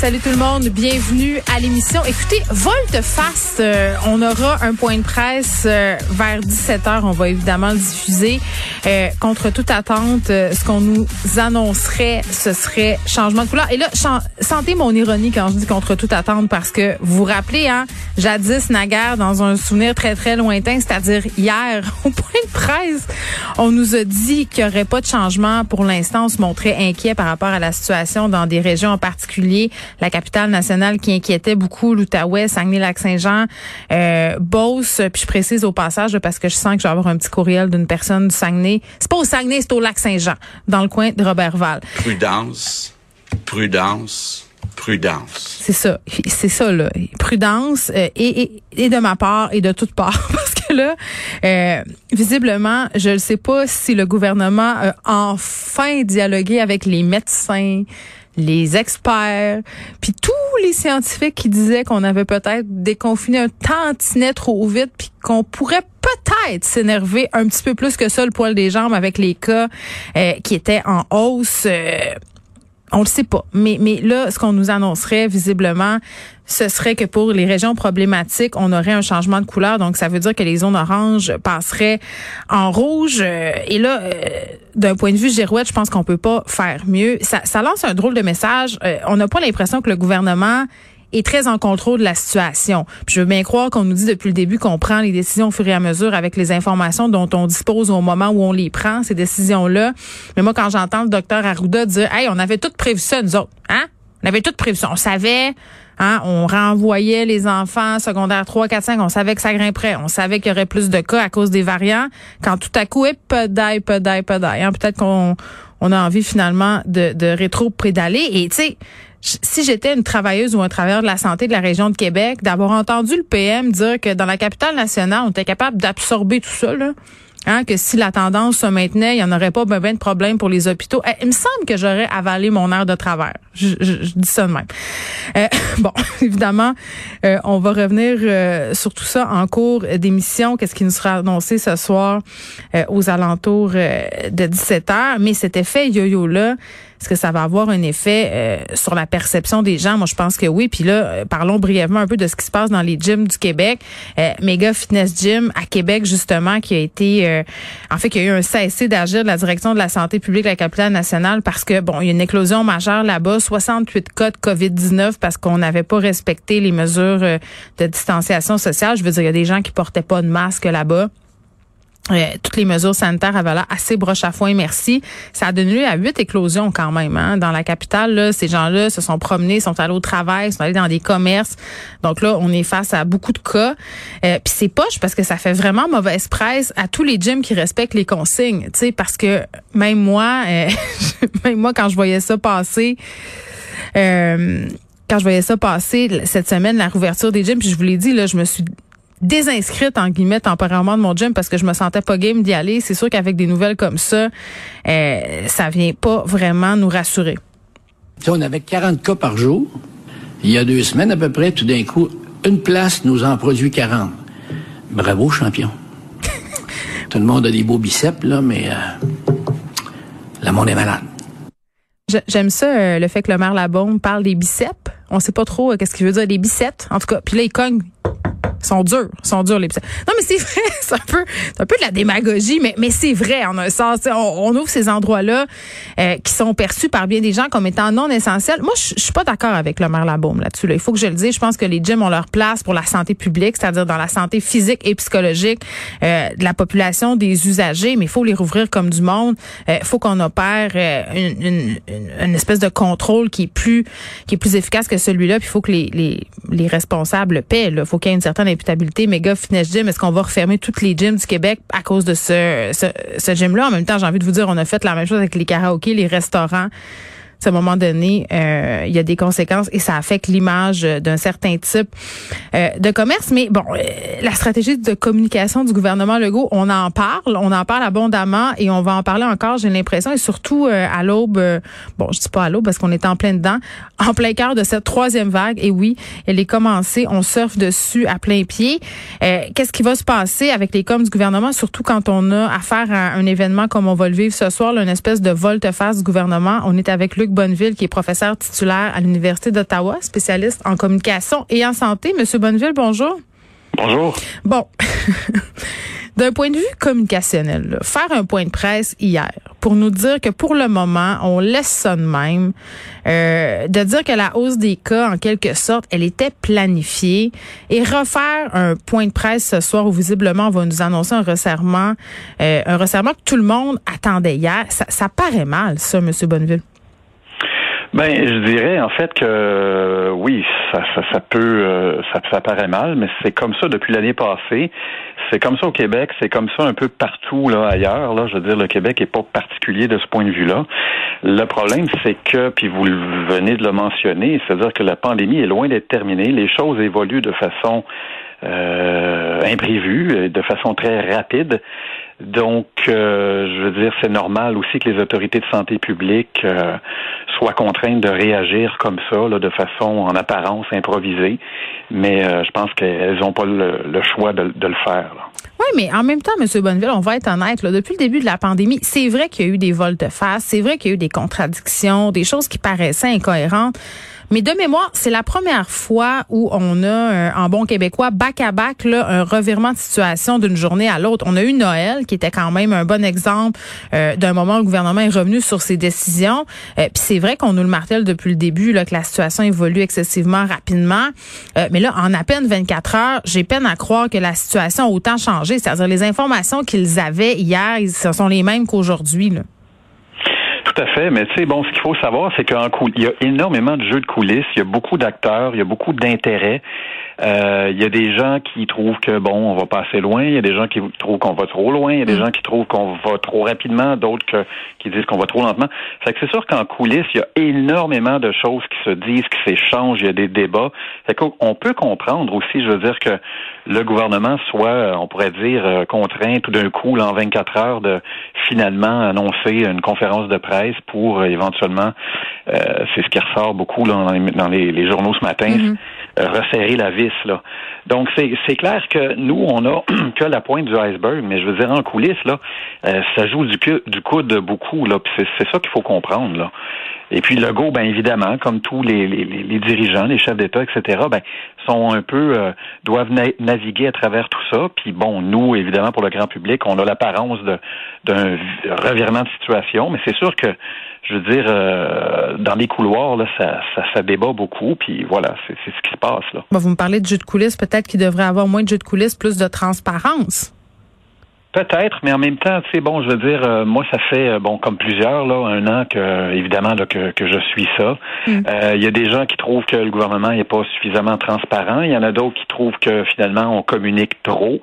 Salut tout le monde, bienvenue à l'émission. Écoutez, volte-face, euh, on aura un point de presse euh, vers 17h. On va évidemment le diffuser. Euh, contre toute attente, ce qu'on nous annoncerait, ce serait changement de couleur. Et là, sentez mon ironie quand je dis contre toute attente parce que vous vous rappelez, hein, jadis, naguère, dans un souvenir très, très lointain, c'est-à-dire hier, au point de presse, on nous a dit qu'il n'y aurait pas de changement. Pour l'instant, on se montrait inquiet par rapport à la situation dans des régions en particulier la capitale nationale qui inquiétait beaucoup l'Outaouais, Saguenay-Lac-Saint-Jean, euh, Beauce, puis je précise au passage parce que je sens que je vais avoir un petit courriel d'une personne du Saguenay. C'est pas au Saguenay, c'est au Lac-Saint-Jean, dans le coin de Robertval. Prudence, prudence. Prudence. C'est ça, c'est ça là. Prudence euh, et, et, de ma part et de toute part parce que là, euh, visiblement, je ne sais pas si le gouvernement a enfin dialogué avec les médecins, les experts, puis tous les scientifiques qui disaient qu'on avait peut-être déconfiné un tantinet trop vite, puis qu'on pourrait peut-être s'énerver un petit peu plus que ça le poil des jambes avec les cas euh, qui étaient en hausse. Euh, on le sait pas. Mais, mais là, ce qu'on nous annoncerait visiblement, ce serait que pour les régions problématiques, on aurait un changement de couleur. Donc, ça veut dire que les zones oranges passeraient en rouge. Euh, et là, euh, d'un point de vue girouette, je pense qu'on peut pas faire mieux. Ça, ça lance un drôle de message. Euh, on n'a pas l'impression que le gouvernement est très en contrôle de la situation. je veux bien croire qu'on nous dit depuis le début qu'on prend les décisions au fur et à mesure avec les informations dont on dispose au moment où on les prend, ces décisions-là. Mais moi, quand j'entends le docteur Arruda dire, hey, on avait tout prévu ça, nous autres, hein? On avait tout prévu ça. On savait, hein, on renvoyait les enfants secondaires 3, 4, 5, on savait que ça grimperait. On savait qu'il y aurait plus de cas à cause des variants. Quand tout à coup, pedaille, pedaille, pedaille. Hein, Peut-être qu'on on a envie finalement de, de rétro-prédaler. Et tu sais, si j'étais une travailleuse ou un travailleur de la santé de la région de Québec, d'avoir entendu le PM dire que dans la capitale nationale, on était capable d'absorber tout ça, là, Hein, que si la tendance se maintenait, il n'y en aurait pas ben, de problème pour les hôpitaux. Eh, il me semble que j'aurais avalé mon air de travers. Je, dis ça de même. Euh, bon, évidemment, euh, on va revenir euh, sur tout ça en cours d'émission. Qu'est-ce qui nous sera annoncé ce soir aux alentours de 17 heures? Mais cet effet yo-yo-là, est-ce que ça va avoir un effet euh, sur la perception des gens? Moi, je pense que oui. Puis là, euh, parlons brièvement un peu de ce qui se passe dans les gyms du Québec. Euh, Mega Fitness Gym à Québec, justement, qui a été... en fait, qui a eu un cessé d'agir de la direction de la santé publique de la capitale nationale parce que, bon, il y a une éclosion majeure là-bas. 68 cas de COVID-19 parce qu'on n'avait pas respecté les mesures de distanciation sociale. Je veux dire, il y a des gens qui portaient pas de masque là-bas. Euh, toutes les mesures sanitaires avaient là assez broche à foin, merci. Ça a donné lieu à huit éclosions quand même. Hein. Dans la capitale, là, ces gens-là se sont promenés, sont allés au travail, sont allés dans des commerces. Donc là, on est face à beaucoup de cas. Euh, Puis c'est poche parce que ça fait vraiment mauvaise presse à tous les gyms qui respectent les consignes. Tu sais, parce que même moi, euh, même moi quand je voyais ça passer. Euh, quand je voyais ça passer cette semaine, la rouverture des gyms, puis je vous l'ai dit, là, je me suis désinscrite en guillemets temporairement de mon gym parce que je me sentais pas game d'y aller. C'est sûr qu'avec des nouvelles comme ça, euh, ça vient pas vraiment nous rassurer. on avait 40 cas par jour. Il y a deux semaines à peu près, tout d'un coup, une place nous en produit 40. Bravo, champion. tout le monde a des beaux biceps, là, mais euh, le monde est malade. J'aime ça, euh, le fait que le maire Labombe parle des biceps. On sait pas trop euh, qu'est-ce qu'il veut dire, des biceps. En tout cas, puis là, il cogne sont durs, sont durs les Non mais c'est vrai, c'est un peu c'est un peu de la démagogie mais mais c'est vrai en un sens on, on ouvre ces endroits-là euh, qui sont perçus par bien des gens comme étant non essentiels. Moi je suis pas d'accord avec le maire Labaume là-dessus là. Il faut que je le dise, je pense que les gyms ont leur place pour la santé publique, c'est-à-dire dans la santé physique et psychologique euh, de la population des usagers, mais il faut les rouvrir comme du monde. Il euh, faut qu'on opère euh, une, une, une, espèce de contrôle qui est plus qui est plus efficace que celui-là, puis il faut que les, les, les responsables paient. Il faut qu'il y ait une certaine imputabilité, méga fitness gym, est-ce qu'on va refermer toutes les gyms du Québec à cause de ce, ce, ce gym-là? En même temps, j'ai envie de vous dire, on a fait la même chose avec les karaokés, les restaurants. À un moment donné, euh, il y a des conséquences et ça affecte l'image d'un certain type euh, de commerce. Mais bon, euh, la stratégie de communication du gouvernement Legault, on en parle, on en parle abondamment et on va en parler encore, j'ai l'impression, et surtout à l'aube, bon, je dis pas à l'aube parce qu'on est en plein dedans, en plein cœur de cette troisième vague. Et oui, elle est commencée, on surfe dessus à plein pied. Qu'est-ce qui va se passer avec les coms du gouvernement, surtout quand on a affaire à un événement comme on va le vivre ce soir, là, une espèce de volte-face du gouvernement? On est avec Luc Bonneville, qui est professeur titulaire à l'Université d'Ottawa, spécialiste en communication et en santé. Monsieur Bonneville, bonjour. Bonjour. Bon. D'un point de vue communicationnel, faire un point de presse hier pour nous dire que pour le moment, on laisse ça de même, euh, de dire que la hausse des cas, en quelque sorte, elle était planifiée, et refaire un point de presse ce soir où visiblement on va nous annoncer un resserrement, euh, un resserrement que tout le monde attendait hier, ça, ça paraît mal, ça, Monsieur Bonneville. Ben, je dirais en fait que oui, ça, ça, ça peut, euh, ça, ça paraît mal, mais c'est comme ça depuis l'année passée. C'est comme ça au Québec, c'est comme ça un peu partout là ailleurs. Là, je veux dire, le Québec est pas particulier de ce point de vue-là. Le problème, c'est que, puis vous venez de le mentionner, c'est-à-dire que la pandémie est loin d'être terminée. Les choses évoluent de façon euh, imprévue, de façon très rapide. Donc, euh, je veux dire, c'est normal aussi que les autorités de santé publique euh, soient contraintes de réagir comme ça, là, de façon en apparence improvisée. Mais euh, je pense qu'elles n'ont pas le, choix de, le faire. Oui, mais en même temps, M. Bonneville, on va être honnête, là, depuis le début de la pandémie, c'est vrai qu'il y a eu des vols de face, c'est vrai qu'il y a eu des contradictions, des choses qui paraissaient incohérentes. Mais de mémoire, c'est la première fois où on a, euh, en bon québécois, bac à bac, là, un revirement de situation d'une journée à l'autre. On a eu Noël, qui était quand même un bon exemple euh, d'un moment où le gouvernement est revenu sur ses décisions. Euh, Puis c'est vrai qu'on nous le martèle depuis le début, là, que la situation évolue excessivement rapidement. Mais là, en à peine 24 heures, j'ai peine à croire que la situation a autant changé. C'est-à-dire les informations qu'ils avaient hier, ce sont les mêmes qu'aujourd'hui. Là. Tout à fait, mais tu sais, bon, ce qu'il faut savoir, c'est qu'en il y a énormément de jeux de coulisses, il y a beaucoup d'acteurs, il y a beaucoup d'intérêts. Euh, il y a des gens qui trouvent que bon, on va passer loin. Il y a des gens qui trouvent qu'on va trop loin. Il y a des mm. gens qui trouvent qu'on va trop rapidement. D'autres qui disent qu'on va trop lentement. Fait que c'est sûr qu'en coulisses, il y a énormément de choses qui se disent, qui s'échangent. Il y a des débats. Fait qu'on peut comprendre aussi, je veux dire que le gouvernement soit, on pourrait dire, euh, contraint tout d'un coup, là, en 24 heures, de finalement annoncer une conférence de presse pour euh, éventuellement, euh, c'est ce qui ressort beaucoup là, dans, les, journaux ce matin, mm-hmm. resserrer la vis là. Donc c'est clair que nous on a que la pointe du iceberg, mais je veux dire en coulisses là, euh, ça joue du du coude beaucoup là. C'est ça qu'il faut comprendre là. Et puis le go, ben évidemment, comme tous les, dirigeants, les chefs d'État, etc., ben sont un peu euh, doivent naviguer à travers tout ça. Puis bon, nous, évidemment, pour le grand public, on a l'apparence d'un revirement de situation, mais c'est sûr que je veux dire, euh, dans les couloirs, là, ça, ça, ça débat beaucoup, puis voilà, c'est ce qui se passe. Là. vous me parlez de jeu de coulisses, peut-être qu'il devrait avoir moins de jeu de coulisses, plus de transparence. Peut-être, mais en même temps, tu sais, bon, je veux dire, euh, moi, ça fait euh, bon comme plusieurs là, un an que, évidemment, là, que, que je suis ça. Mm. Il y a des gens qui trouvent que le gouvernement n'est pas suffisamment transparent. Il y en a d'autres qui trouvent que finalement on communique trop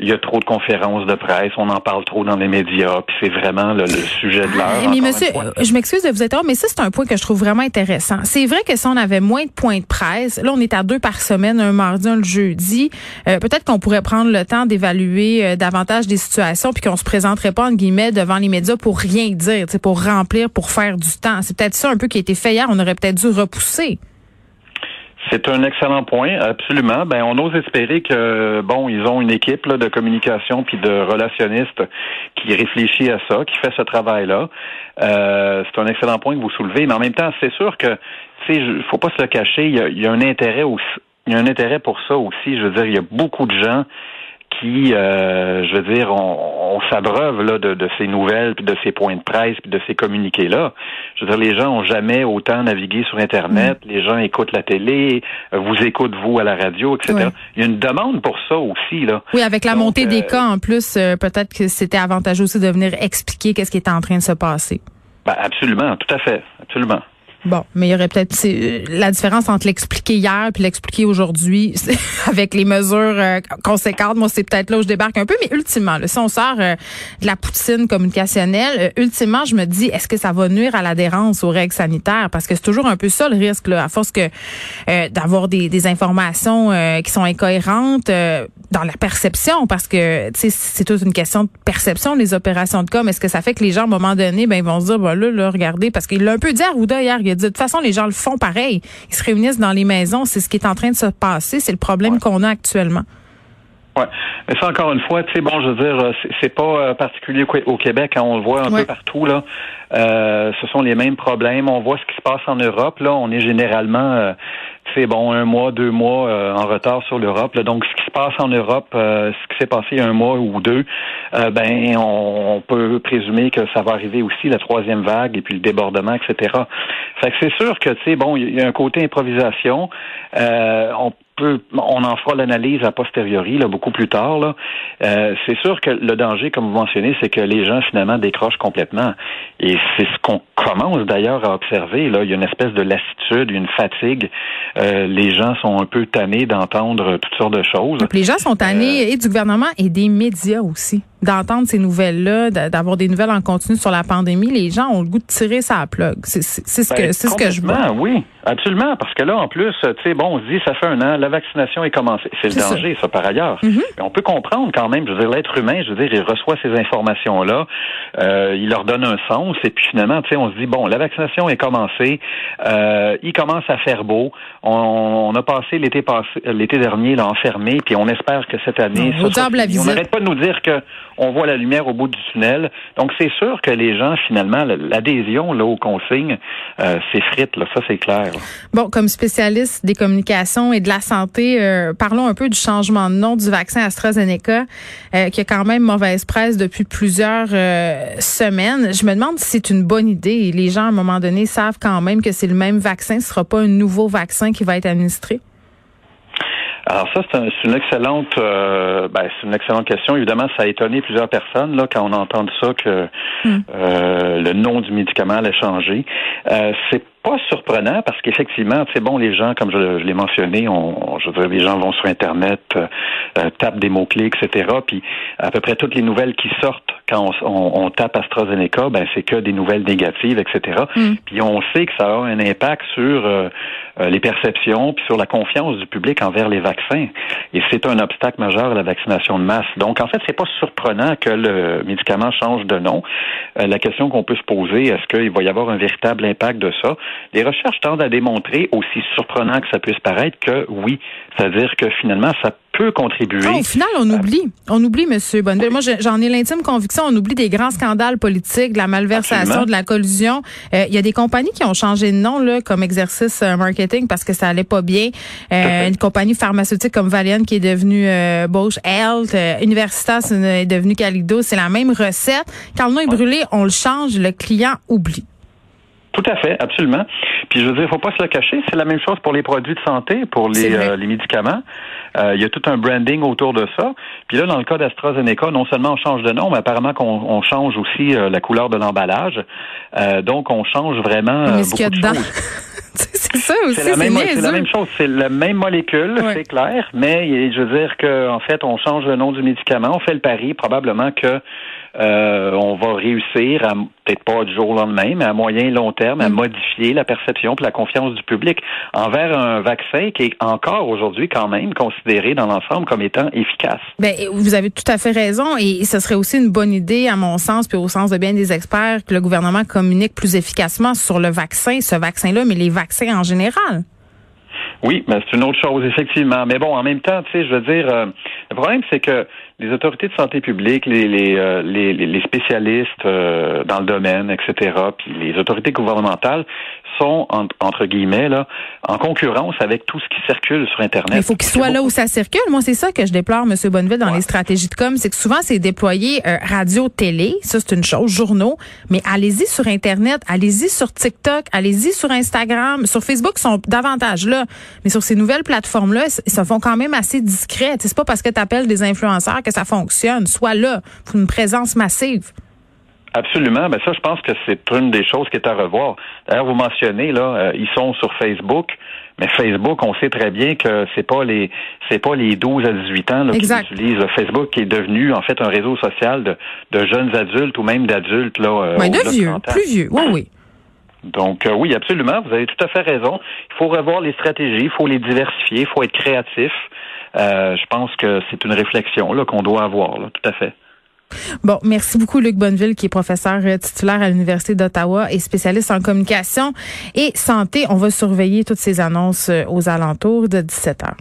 il y a trop de conférences de presse, on en parle trop dans les médias, puis c'est vraiment le, sujet de l'heure. mais monsieur, je m'excuse de vous être mais ça c'est un point que je trouve vraiment intéressant. C'est vrai que si on avait moins de points de presse, là on est à deux par semaine, un mardi, un le jeudi, euh, peut-être qu'on pourrait prendre le temps d'évaluer euh, davantage des situations, puis qu'on se présenterait pas en guillemets devant les médias pour rien dire, pour remplir, pour faire du temps. C'est peut-être ça un peu qui a été fait hier. On aurait peut-être dû repousser. C'est un excellent point, absolument. Ben, on ose espérer que bon, ils ont une équipe de communication puis de relationnistes qui réfléchit à ça, qui fait ce travail-là. Euh, c'est un excellent point que vous soulevez, mais en même temps, c'est sûr que tu sais, faut pas se le cacher. Il y a, un intérêt aussi. Il y a un intérêt pour ça aussi. Je veux dire, il y a beaucoup de gens qui, euh, je veux dire, on, on s'abreuve là de, de, ces nouvelles, puis de ces points de presse, puis de ces communiqués là. Je veux dire, les gens ont jamais autant navigué sur Internet. Mm. Les gens écoutent la télé, vous écoutent vous à la radio, etc. Il y a une demande pour ça aussi là. Oui, avec la montée des euh, cas en plus, euh, peut-être que c'était avantageux aussi de venir expliquer qu'est-ce qui était en train de se passer. Ben absolument, tout à fait, absolument. Bon, mais il y aurait peut-être la différence entre l'expliquer hier puis l'expliquer aujourd'hui avec les mesures euh, conséquentes. Moi, c'est peut-être là où je débarque un peu, mais ultimement, là, si on sort euh, de la poutine communicationnelle, euh, ultimement, je me dis, est-ce que ça va nuire à l'adhérence aux règles sanitaires? Parce que c'est toujours un peu ça le risque, là, à force que d'avoir des, des, informations qui sont incohérentes dans la perception, parce que c'est toute une question de perception, les opérations de com. Est-ce que ça fait que les gens, à un moment donné, ben, ils vont se dire, bah, là, là, regardez, parce qu'il l'a un peu dit à Rouda hier, de toute façon, les gens le font pareil. Ils se réunissent dans les maisons. C'est ce qui est en train de se passer. C'est le problème qu'on a actuellement. Oui, mais ça encore une fois, tu sais, bon, je veux dire, euh, c'est pas euh, particulier au Québec, hein, on le voit un peu partout là. Euh, ce sont les mêmes problèmes. On voit ce qui se passe en Europe. Là, on est généralement, c'est bon, un mois, deux mois en retard sur l'Europe. Donc, ce qui se passe en Europe, ce qui s'est passé un mois ou deux, ben, on, peut présumer que ça va arriver aussi la troisième vague et puis le débordement, etc. Fait que c'est sûr que, tu sais, bon, il y a un côté improvisation. on on en fera l'analyse a posteriori, là, beaucoup plus tard. Là. Euh, c'est sûr que le danger, comme vous mentionnez, c'est que les gens finalement décrochent complètement. Et c'est ce qu'on commence d'ailleurs à observer. Là, il y a une espèce de lassitude, une fatigue. Euh, les gens sont un peu tannés d'entendre toutes sortes de choses. les gens sont tannés euh, et du gouvernement et des médias aussi d'entendre ces nouvelles-là, d'avoir des nouvelles en continu sur la pandémie, les gens ont le goût de tirer sa plug. C'est ce que c'est ce que je vois. Oui, absolument, parce que là, en plus, tu sais, bon, on se dit, ça fait un an, la vaccination est commencée. C'est le danger, ça. par ailleurs. Mm-hmm. On peut comprendre quand même, je veux dire, l'être humain, je veux dire, il reçoit ces informations-là, euh, il leur donne un sens, et puis finalement, tu sais, on se dit, bon, la vaccination est commencée, euh, il commence à faire beau, on, a passé l'été passé, l'été dernier, là, enfermé, puis on espère que cette année, ça, on n'arrête pas de nous dire que on voit la lumière au bout du tunnel. Donc, c'est sûr que les gens, finalement, l'adhésion là, aux consignes euh, s'effrite. Là, ça, c'est clair. Bon, comme spécialiste des communications et de la santé, euh, parlons un peu du changement de nom du vaccin AstraZeneca, euh, qui a quand même mauvaise presse depuis plusieurs euh, semaines. Je me demande si c'est une bonne idée. Les gens, à un moment donné, savent quand même que c'est le même vaccin. Ce sera pas un nouveau vaccin qui va être administré. Alors ça, c'est une excellente, euh, ben, c'est une excellente question. Évidemment, ça a étonné plusieurs personnes là quand on entend ça que hmm. euh, le nom du médicament allait changer. Euh, c'est pas surprenant parce qu'effectivement, c'est bon, les gens, comme je, l'ai mentionné, on, je veux dire, les gens vont sur Internet, euh, euh, tapent des mots-clés, etc. Puis à peu près toutes les nouvelles qui sortent quand on, tape AstraZeneca, ben c'est que des nouvelles négatives, etc. Mm. Puis on sait que ça a un impact sur euh, les perceptions, puis sur la confiance du public envers les vaccins. Et c'est un obstacle majeur à la vaccination de masse. Donc en fait, c'est pas surprenant que le médicament change de nom. la question qu'on peut se poser, est-ce qu'il va y avoir un véritable impact de ça? Les recherches tendent à démontrer, aussi surprenant que ça puisse paraître, que oui, c'est-à-dire que finalement, ça peut contribuer. Ah, au final, on oublie. On oublie, M. Bonneville. Moi, j'en ai l'intime conviction. On oublie des grands scandales politiques, de la malversation, de la collusion. Euh, il y a des compagnies qui ont changé de nom là, comme exercice euh, marketing parce que ça allait pas bien. Euh, une compagnie pharmaceutique comme Valiant qui est devenue euh, Bosch Health, Universitas est devenue Calido. C'est la même recette. Quand le nom est brûlé, on le change, le client oublie. Tout à fait, absolument. Puis je veux dire, faut pas se le cacher, c'est la même chose pour les produits de santé, pour les, euh, les médicaments. Euh, il y a tout un branding autour de ça. Puis là, dans le cas d'AstraZeneca, non seulement on change de nom, mais apparemment qu'on on change aussi euh, la couleur de l'emballage. donc on change vraiment beaucoup de choses. c'est ça aussi. C'est la, même, la même chose, c'est la même molécule, c'est clair, mais je veux dire qu'en en fait, on change le nom du médicament, on fait le pari probablement que euh, on va réussir à peut-être pas du jour au lendemain, mais à moyen et long terme, à mm. modifier la perception et la confiance du public envers un vaccin qui est encore aujourd'hui quand même considéré dans l'ensemble comme étant efficace. Ben, vous avez tout à fait raison et ce serait aussi une bonne idée, à mon sens, puis au sens de bien des experts, que le gouvernement communique plus efficacement sur le vaccin, ce vaccin-là, mais les vaccins en général. Oui, mais c'est une autre chose, effectivement. Mais bon, en même temps, tu sais, je veux dire, euh, le problème, c'est que les autorités de santé publique, les, les, euh, les, spécialistes euh, dans le domaine, etc., puis les autorités gouvernementales sont, entre guillemets, là, en concurrence avec tout ce qui circule sur Internet. Il faut qu'ils soient là où ça circule. Moi, c'est ça que je déplore, M. Bonneville, dans les stratégies de com, c'est que souvent, c'est déployé euh, radio-télé, ça c'est une chose, journaux, mais allez-y sur Internet, allez-y sur TikTok, allez-y sur Instagram, sur Facebook, ils sont davantage là, mais sur ces nouvelles plateformes-là, ils se font quand même assez discrets. C'est pas parce que tu appelles des influenceurs que ça fonctionne. Soit là, pour une présence massive. Absolument. Ben ça, je pense que c'est une des choses qui est à revoir. D'ailleurs, vous mentionnez là, euh, ils sont sur Facebook, mais Facebook, on sait très bien que c'est pas les c'est pas les 12 à 18 ans là, qui utilisent Facebook, qui est devenu en fait un réseau social de, de jeunes adultes ou même d'adultes là. Euh, de vieux, plus vieux. Oui, oui. Donc euh, oui, absolument, vous avez tout à fait raison. Il faut revoir les stratégies, il faut les diversifier, il faut être créatif. Euh, je pense que c'est une réflexion là qu'on doit avoir, là, tout à fait. Bon, merci beaucoup Luc Bonneville qui est professeur euh, titulaire à l'Université d'Ottawa et spécialiste en communication et santé. On va surveiller toutes ces annonces aux alentours de 17 heures.